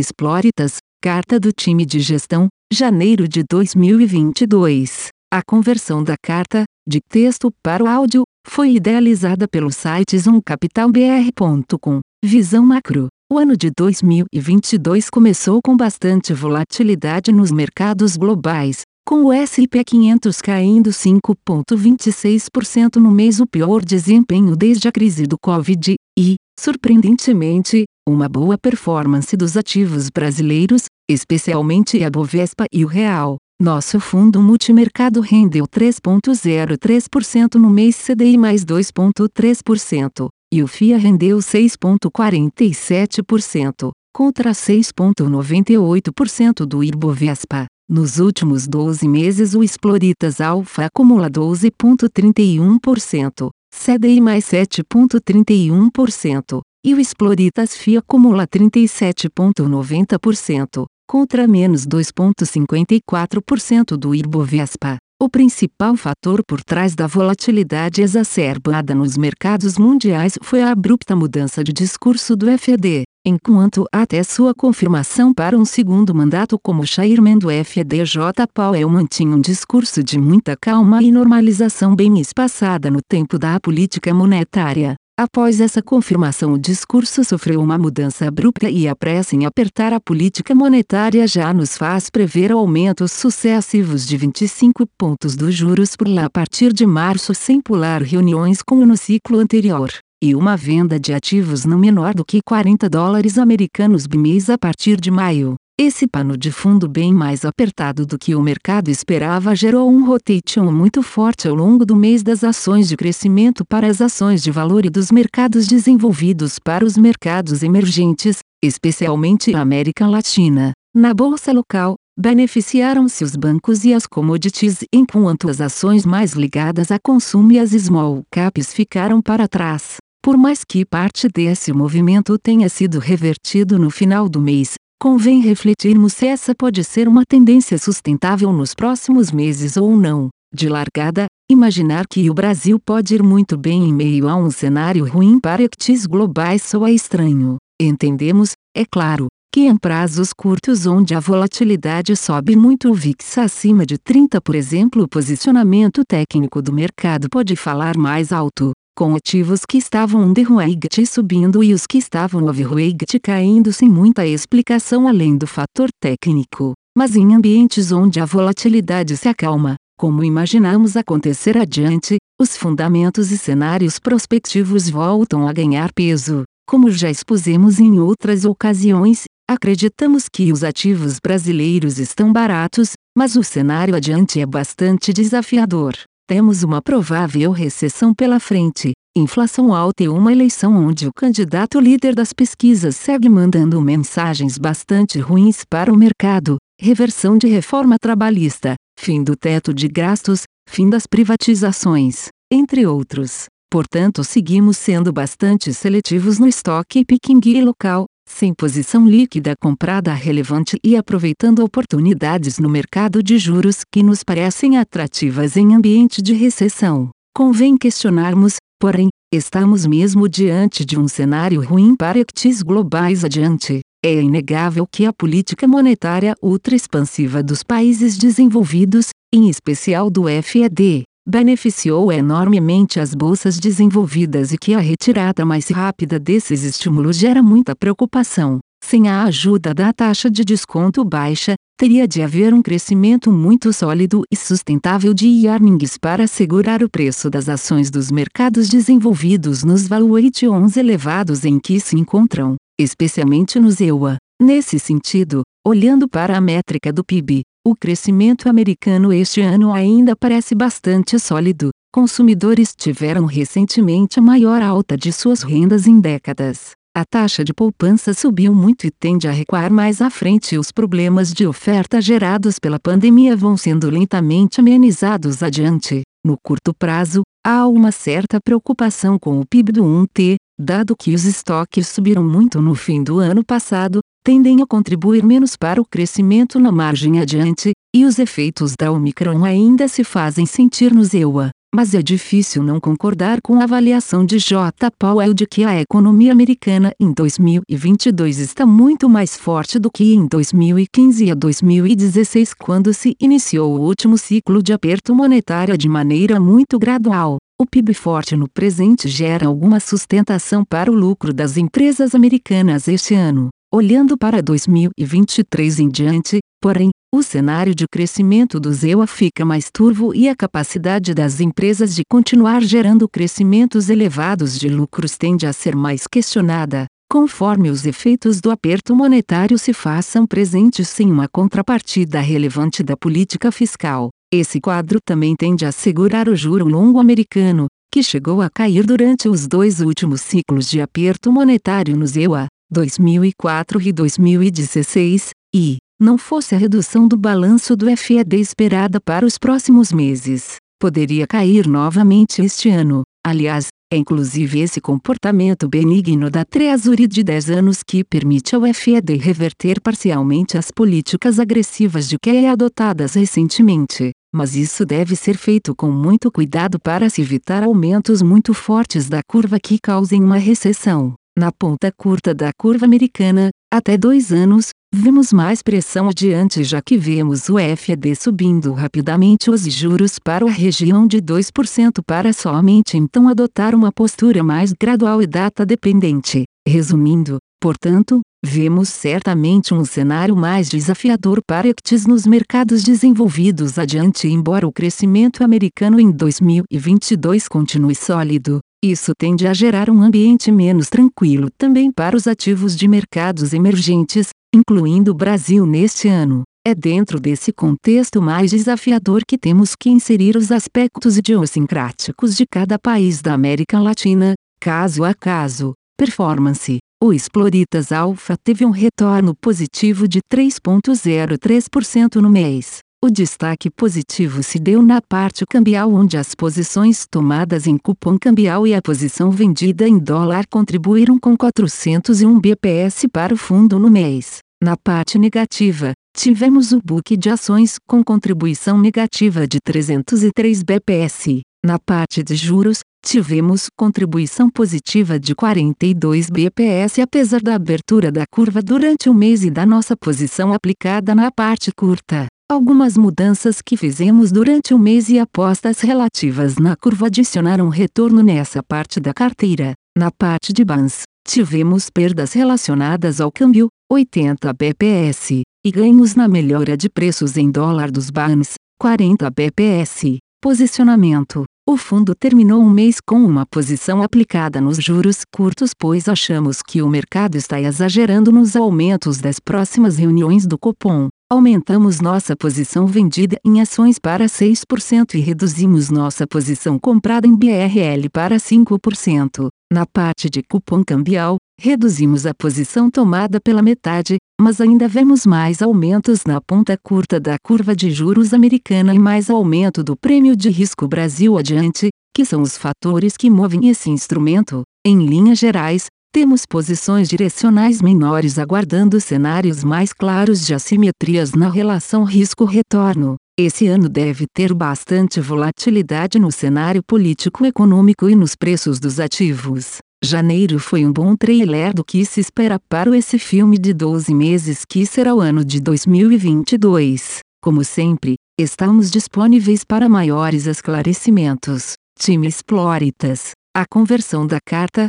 Exploritas, Carta do Time de Gestão, janeiro de 2022. A conversão da carta, de texto para o áudio, foi idealizada pelo site zoomcapitalbr.com. Visão macro. O ano de 2022 começou com bastante volatilidade nos mercados globais, com o S&P 500 caindo 5,26% no mês o pior desempenho desde a crise do Covid, e, surpreendentemente, uma boa performance dos ativos brasileiros, especialmente a Bovespa e o Real. Nosso fundo multimercado rendeu 3,03% no mês CDI mais 2,3%, e o FIA rendeu 6,47%, contra 6,98% do Ibovespa. Nos últimos 12 meses o Exploritas Alfa acumula 12,31%, CDI mais 7,31%, e o Exploritas FI acumula 37,90%, contra menos 2,54% do Ibovespa. O principal fator por trás da volatilidade exacerbada nos mercados mundiais foi a abrupta mudança de discurso do FED, enquanto até sua confirmação para um segundo mandato como chairman do FED J. Powell mantinha um discurso de muita calma e normalização bem espaçada no tempo da política monetária. Após essa confirmação, o discurso sofreu uma mudança abrupta e a pressa em apertar a política monetária já nos faz prever aumentos sucessivos de 25 pontos dos juros por lá a partir de março, sem pular reuniões como no ciclo anterior, e uma venda de ativos não menor do que 40 dólares americanos mês a partir de maio. Esse pano de fundo bem mais apertado do que o mercado esperava gerou um rotation muito forte ao longo do mês das ações de crescimento para as ações de valor e dos mercados desenvolvidos para os mercados emergentes, especialmente a América Latina. Na bolsa local, beneficiaram-se os bancos e as commodities, enquanto as ações mais ligadas a consumo e as small caps ficaram para trás. Por mais que parte desse movimento tenha sido revertido no final do mês, Convém refletirmos se essa pode ser uma tendência sustentável nos próximos meses ou não. De largada, imaginar que o Brasil pode ir muito bem em meio a um cenário ruim para equities globais soa estranho. Entendemos, é claro, que em prazos curtos onde a volatilidade sobe muito o VIX acima de 30 por exemplo o posicionamento técnico do mercado pode falar mais alto com ativos que estavam underweight subindo e os que estavam overweight caindo sem muita explicação além do fator técnico. Mas em ambientes onde a volatilidade se acalma, como imaginamos acontecer adiante, os fundamentos e cenários prospectivos voltam a ganhar peso. Como já expusemos em outras ocasiões, acreditamos que os ativos brasileiros estão baratos, mas o cenário adiante é bastante desafiador. Temos uma provável recessão pela frente, inflação alta e uma eleição onde o candidato líder das pesquisas segue mandando mensagens bastante ruins para o mercado, reversão de reforma trabalhista, fim do teto de gastos, fim das privatizações, entre outros. Portanto, seguimos sendo bastante seletivos no estoque picking local, sem posição líquida comprada relevante e aproveitando oportunidades no mercado de juros que nos parecem atrativas em ambiente de recessão. Convém questionarmos, porém, estamos mesmo diante de um cenário ruim para equities globais adiante. É inegável que a política monetária ultra expansiva dos países desenvolvidos, em especial do FED, beneficiou enormemente as bolsas desenvolvidas e que a retirada mais rápida desses estímulos gera muita preocupação. Sem a ajuda da taxa de desconto baixa, teria de haver um crescimento muito sólido e sustentável de earnings para segurar o preço das ações dos mercados desenvolvidos nos valuations elevados em que se encontram, especialmente nos EUA. Nesse sentido, olhando para a métrica do PIB, o crescimento americano este ano ainda parece bastante sólido. Consumidores tiveram recentemente a maior alta de suas rendas em décadas. A taxa de poupança subiu muito e tende a recuar mais à frente. Os problemas de oferta gerados pela pandemia vão sendo lentamente amenizados adiante. No curto prazo, há uma certa preocupação com o PIB do 1T, dado que os estoques subiram muito no fim do ano passado, tendem a contribuir menos para o crescimento na margem adiante, e os efeitos da Omicron ainda se fazem sentir nos EUA. mas é difícil não concordar com a avaliação de J. Powell de que a economia americana em 2022 está muito mais forte do que em 2015 a 2016 quando se iniciou o último ciclo de aperto monetário de maneira muito gradual. O PIB forte no presente gera alguma sustentação para o lucro das empresas americanas este ano. Olhando para 2023 em diante, porém, o cenário de crescimento do ZEUA fica mais turvo e a capacidade das empresas de continuar gerando crescimentos elevados de lucros tende a ser mais questionada, conforme os efeitos do aperto monetário se façam presentes sem uma contrapartida relevante da política fiscal. Esse quadro também tende a segurar o juro longo americano, que chegou a cair durante os dois últimos ciclos de aperto monetário no ZEUA, 2004 e 2016, e, não fosse a redução do balanço do FED esperada para os próximos meses, poderia cair novamente este ano. Aliás, é inclusive esse comportamento benigno da Treasury de 10 anos que permite ao FED reverter parcialmente as políticas agressivas de QE adotadas recentemente, mas isso deve ser feito com muito cuidado para se evitar aumentos muito fortes da curva que causem uma recessão. Na ponta curta da curva americana, até dois anos, vemos mais pressão adiante já que vemos o FED subindo rapidamente os juros para a região de 2% para somente então adotar uma postura mais gradual e data dependente. Resumindo, portanto, vemos certamente um cenário mais desafiador para equities nos mercados desenvolvidos adiante embora o crescimento americano em 2022 continue sólido. Isso tende a gerar um ambiente menos tranquilo também para os ativos de mercados emergentes, incluindo o Brasil neste ano. É dentro desse contexto mais desafiador que temos que inserir os aspectos idiosincráticos de cada país da América Latina, caso a caso. Performance. O Exploritas Alpha teve um retorno positivo de 3,03% no mês. O destaque positivo se deu na parte cambial onde as posições tomadas em cupom cambial e a posição vendida em dólar contribuíram com 401 bps para o fundo no mês. Na parte negativa, tivemos o book de ações com contribuição negativa de 303 bps. Na parte de juros, tivemos contribuição positiva de 42 bps apesar da abertura da curva durante o mês e da nossa posição aplicada na parte curta. Algumas mudanças que fizemos durante o mês e apostas relativas na curva adicionaram retorno nessa parte da carteira. Na parte de bans, tivemos perdas relacionadas ao câmbio, 80 bps, e ganhos na melhora de preços em dólar dos bans, 40 bps. Posicionamento: o fundo terminou um mês com uma posição aplicada nos juros curtos, pois achamos que o mercado está exagerando nos aumentos das próximas reuniões do Copom. Aumentamos nossa posição vendida em ações para 6% e reduzimos nossa posição comprada em BRL para 5%. Na parte de cupom cambial, reduzimos a posição tomada pela metade, mas ainda vemos mais aumentos na ponta curta da curva de juros americana e mais aumento do prêmio de risco Brasil adiante, que são os fatores que movem esse instrumento. Em linhas gerais, temos posições direcionais menores aguardando cenários mais claros de assimetrias na relação risco-retorno. Esse ano deve ter bastante volatilidade no cenário político-econômico e nos preços dos ativos. Janeiro foi um bom trailer do que se espera para esse filme de 12 meses que será o ano de 2022. Como sempre, estamos disponíveis para maiores esclarecimentos. Time Exploritas. A conversão da carta,